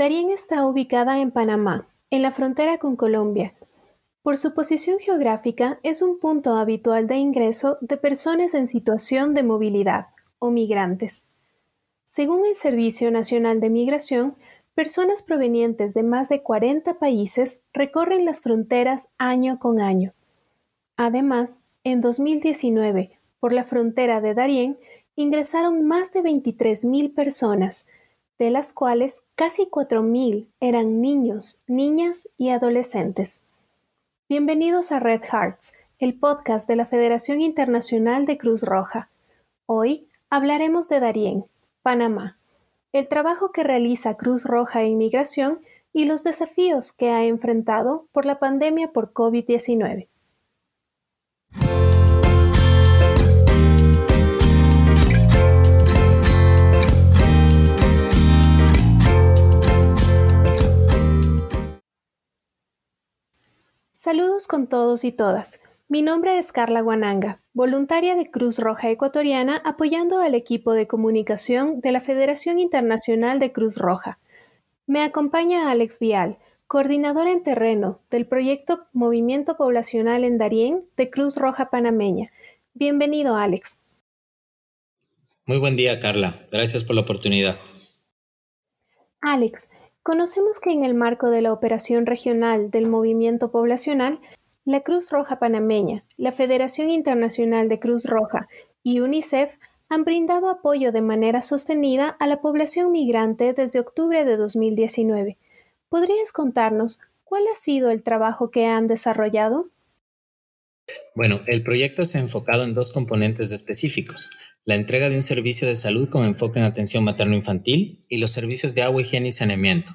Darién está ubicada en Panamá, en la frontera con Colombia. Por su posición geográfica, es un punto habitual de ingreso de personas en situación de movilidad o migrantes. Según el Servicio Nacional de Migración, personas provenientes de más de 40 países recorren las fronteras año con año. Además, en 2019, por la frontera de Darién, ingresaron más de 23.000 personas, de las cuales casi 4.000 eran niños, niñas y adolescentes. Bienvenidos a Red Hearts, el podcast de la Federación Internacional de Cruz Roja. Hoy hablaremos de Darién, Panamá, el trabajo que realiza Cruz Roja en Migración y los desafíos que ha enfrentado por la pandemia por COVID-19. Con todos y todas. Mi nombre es Carla Guananga, voluntaria de Cruz Roja Ecuatoriana apoyando al equipo de comunicación de la Federación Internacional de Cruz Roja. Me acompaña Alex Vial, coordinador en terreno del proyecto Movimiento Poblacional en Darién de Cruz Roja Panameña. Bienvenido, Alex. Muy buen día, Carla. Gracias por la oportunidad. Alex, Conocemos que en el marco de la operación regional del movimiento poblacional, la Cruz Roja Panameña, la Federación Internacional de Cruz Roja y UNICEF han brindado apoyo de manera sostenida a la población migrante desde octubre de 2019. ¿Podrías contarnos cuál ha sido el trabajo que han desarrollado? Bueno, el proyecto se ha enfocado en dos componentes específicos la entrega de un servicio de salud con enfoque en atención materno-infantil y los servicios de agua, higiene y saneamiento.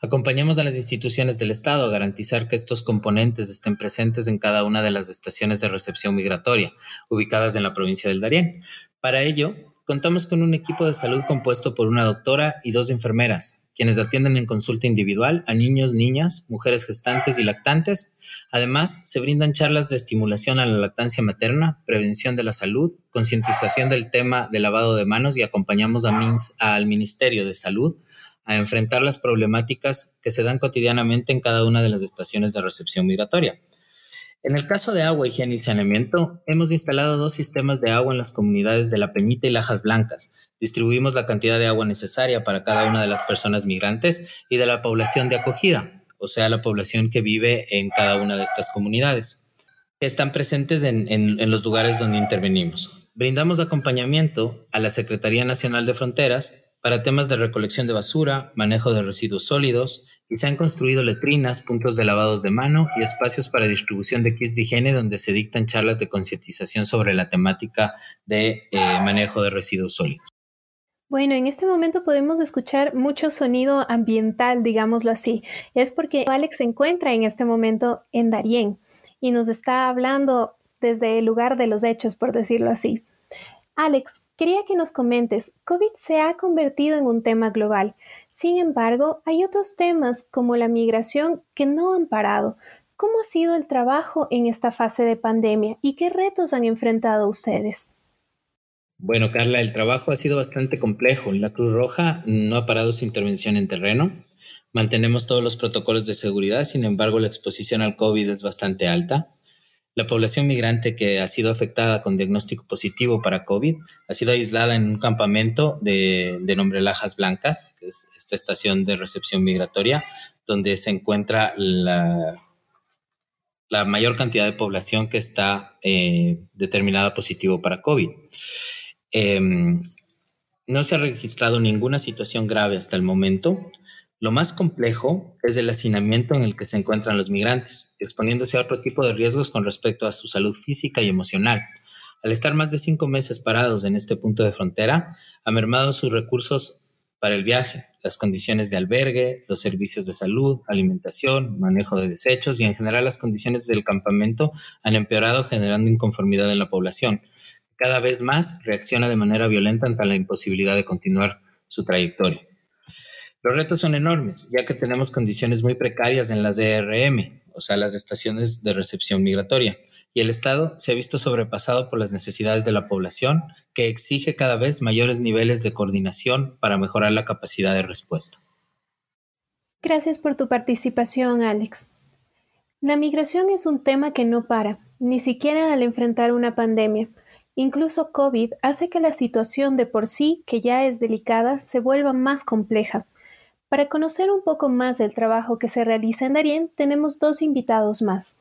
Acompañamos a las instituciones del Estado a garantizar que estos componentes estén presentes en cada una de las estaciones de recepción migratoria ubicadas en la provincia del Darién. Para ello, contamos con un equipo de salud compuesto por una doctora y dos enfermeras, quienes atienden en consulta individual a niños, niñas, mujeres gestantes y lactantes Además, se brindan charlas de estimulación a la lactancia materna, prevención de la salud, concientización del tema de lavado de manos y acompañamos al Ministerio de Salud a enfrentar las problemáticas que se dan cotidianamente en cada una de las estaciones de recepción migratoria. En el caso de agua, higiene y saneamiento, hemos instalado dos sistemas de agua en las comunidades de La Peñita y Lajas Blancas. Distribuimos la cantidad de agua necesaria para cada una de las personas migrantes y de la población de acogida o sea, la población que vive en cada una de estas comunidades. Están presentes en, los lugares donde intervenimos. Brindamos acompañamiento a la Secretaría Nacional de Fronteras para temas de recolección de basura, manejo de residuos sólidos, y se han construido letrinas, puntos de lavados de mano y espacios para distribución de kits de higiene donde se dictan charlas de concientización sobre la temática de eh, manejo de residuos sólidos. Bueno, en este momento podemos escuchar mucho sonido ambiental, digámoslo así. Es porque Alex se encuentra en este momento en Darién y nos está hablando desde el lugar de los hechos, por decirlo así. Alex, quería que nos comentes, COVID se ha convertido en un tema global. Sin embargo, hay otros temas como la migración que no han parado. ¿Cómo ha sido el trabajo en esta fase de pandemia y qué retos han enfrentado ustedes? Bueno, Carla, el trabajo ha sido bastante complejo. La Cruz Roja no ha parado su intervención en terreno. Mantenemos todos los protocolos de seguridad, sin embargo, la exposición al COVID es bastante alta. La población migrante que ha sido afectada con diagnóstico positivo para COVID ha sido aislada en un campamento de, nombre Lajas Blancas, que es esta estación de recepción migratoria, donde se encuentra la, la mayor cantidad de población que está eh, determinada positivo para COVID. Em, no se ha registrado ninguna situación grave hasta el momento. Lo más complejo es el hacinamiento en el que se encuentran los migrantes, exponiéndose a otro tipo de riesgos con respecto a su salud física y emocional. Al estar más de cinco meses parados en este punto de frontera, ha mermado sus recursos para el viaje, las condiciones de albergue, los servicios de salud, alimentación, manejo de desechos y en general las condiciones del campamento han empeorado generando inconformidad en la población cada vez más reacciona de manera violenta ante la imposibilidad de continuar su trayectoria. Los retos son enormes, ya que tenemos condiciones muy precarias en las DRM, o sea, las estaciones de recepción migratoria, y el Estado se ha visto sobrepasado por las necesidades de la población, que exige cada vez mayores niveles de coordinación para mejorar la capacidad de respuesta. Gracias por tu participación, Alex. La migración es un tema que no para, ni siquiera al enfrentar una pandemia. Incluso COVID hace que la situación de por sí, que ya es delicada, se vuelva más compleja. Para conocer un poco más del trabajo que se realiza en Darien, tenemos dos invitados más.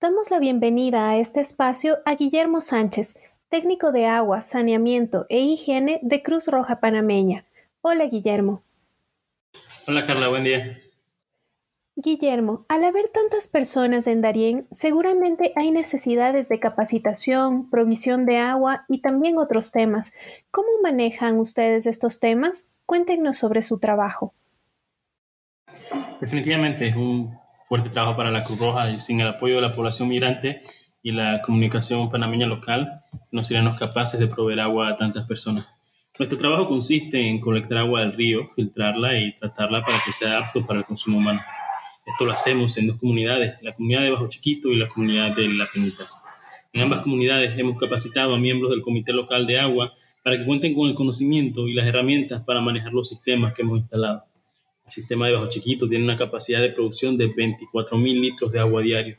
Damos la bienvenida a este espacio a Guillermo Sánchez, técnico de agua, saneamiento e higiene de Cruz Roja Panameña. Hola, Guillermo. Hola, Carla, buen día. Guillermo, al haber tantas personas en Darién, seguramente hay necesidades de capacitación, provisión de agua y también otros temas. ¿Cómo manejan ustedes estos temas? Cuéntenos sobre su trabajo. Definitivamente es un fuerte trabajo para la Cruz Roja y sin el apoyo de la población migrante y la comunicación panameña local no seríamos capaces de proveer agua a tantas personas. Nuestro trabajo consiste en colectar agua del río, filtrarla y tratarla para que sea apto para el consumo humano. Esto lo hacemos en dos comunidades, la comunidad de Bajo Chiquito y la comunidad de La Penita. En ambas comunidades hemos capacitado a miembros del Comité Local de Agua para que cuenten con el conocimiento y las herramientas para manejar los sistemas que hemos instalado. El sistema de Bajo Chiquito tiene una capacidad de producción de 24.000 litros de agua diario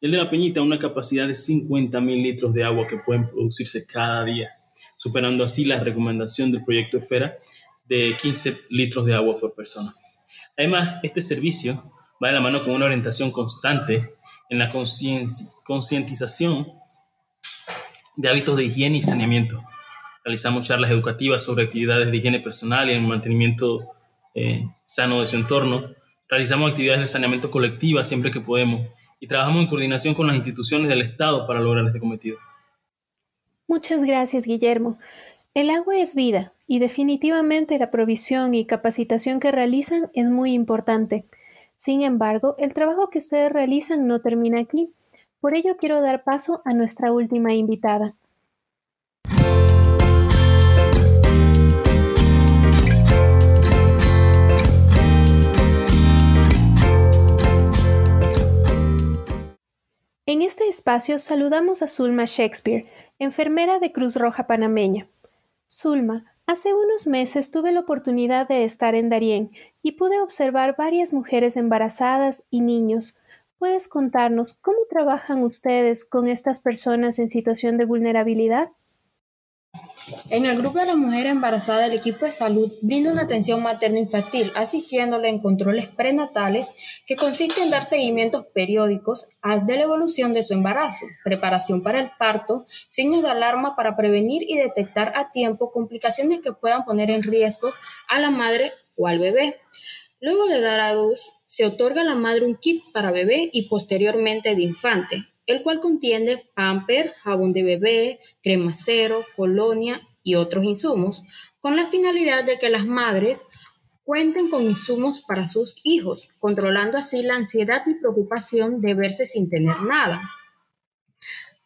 el de la Peñita una capacidad de 50 mil litros de agua que pueden producirse cada día, superando así la recomendación del proyecto Esfera de 15 litros de agua por persona. Además, este servicio va de la mano con una orientación constante en la concientización de hábitos de higiene y saneamiento. Realizamos charlas educativas sobre actividades de higiene personal y el mantenimiento eh, sano de su entorno. Realizamos actividades de saneamiento colectiva siempre que podemos y trabajamos en coordinación con las instituciones del Estado para lograr este cometido. Muchas gracias, Guillermo. El agua es vida y definitivamente la provisión y capacitación que realizan es muy importante. Sin embargo, el trabajo que ustedes realizan no termina aquí. Por ello quiero dar paso a nuestra última invitada. En este espacio saludamos a Zulma Shakespeare, enfermera de Cruz Roja Panameña. Zulma, hace unos meses tuve la oportunidad de estar en Darién y pude observar varias mujeres embarazadas y niños. ¿Puedes contarnos cómo trabajan ustedes con estas personas en situación de vulnerabilidad? En el grupo de la mujer embarazada, el equipo de salud brinda una atención materno-infantil, asistiéndole en controles prenatales que consisten en dar seguimientos periódicos de la evolución de su embarazo, preparación para el parto, signos de alarma para prevenir y detectar a tiempo complicaciones que puedan poner en riesgo a la madre o al bebé. Luego de dar a luz, se otorga a la madre un kit para bebé y posteriormente de infante, el cual contiene pamper, jabón de bebé, crema cero, colonia y otros insumos, con la finalidad de que las madres cuenten con insumos para sus hijos, controlando así la ansiedad y preocupación de verse sin tener nada.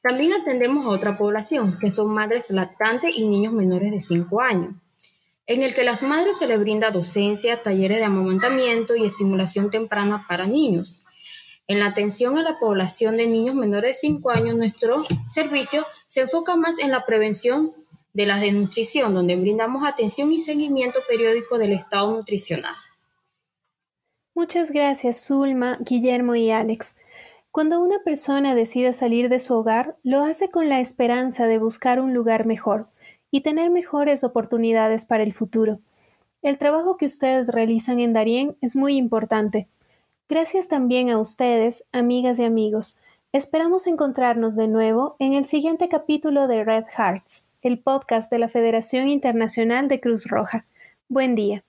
También atendemos a otra población, que son madres lactantes y niños menores de 5 años, en el que las madres se les brinda docencia, talleres de amamantamiento y estimulación temprana para niños, en la atención a la población de niños menores de 5 años, nuestro servicio se enfoca más en la prevención de la desnutrición, donde brindamos atención y seguimiento periódico del estado nutricional. Muchas gracias, Zulma, Guillermo y Alex. Cuando una persona decide salir de su hogar, lo hace con la esperanza de buscar un lugar mejor y tener mejores oportunidades para el futuro. El trabajo que ustedes realizan en Darien es muy importante Gracias también a ustedes, amigas y amigos. Esperamos encontrarnos de nuevo en el siguiente capítulo de Red Hearts, el podcast de la Federación Internacional de Cruz Roja. Buen día.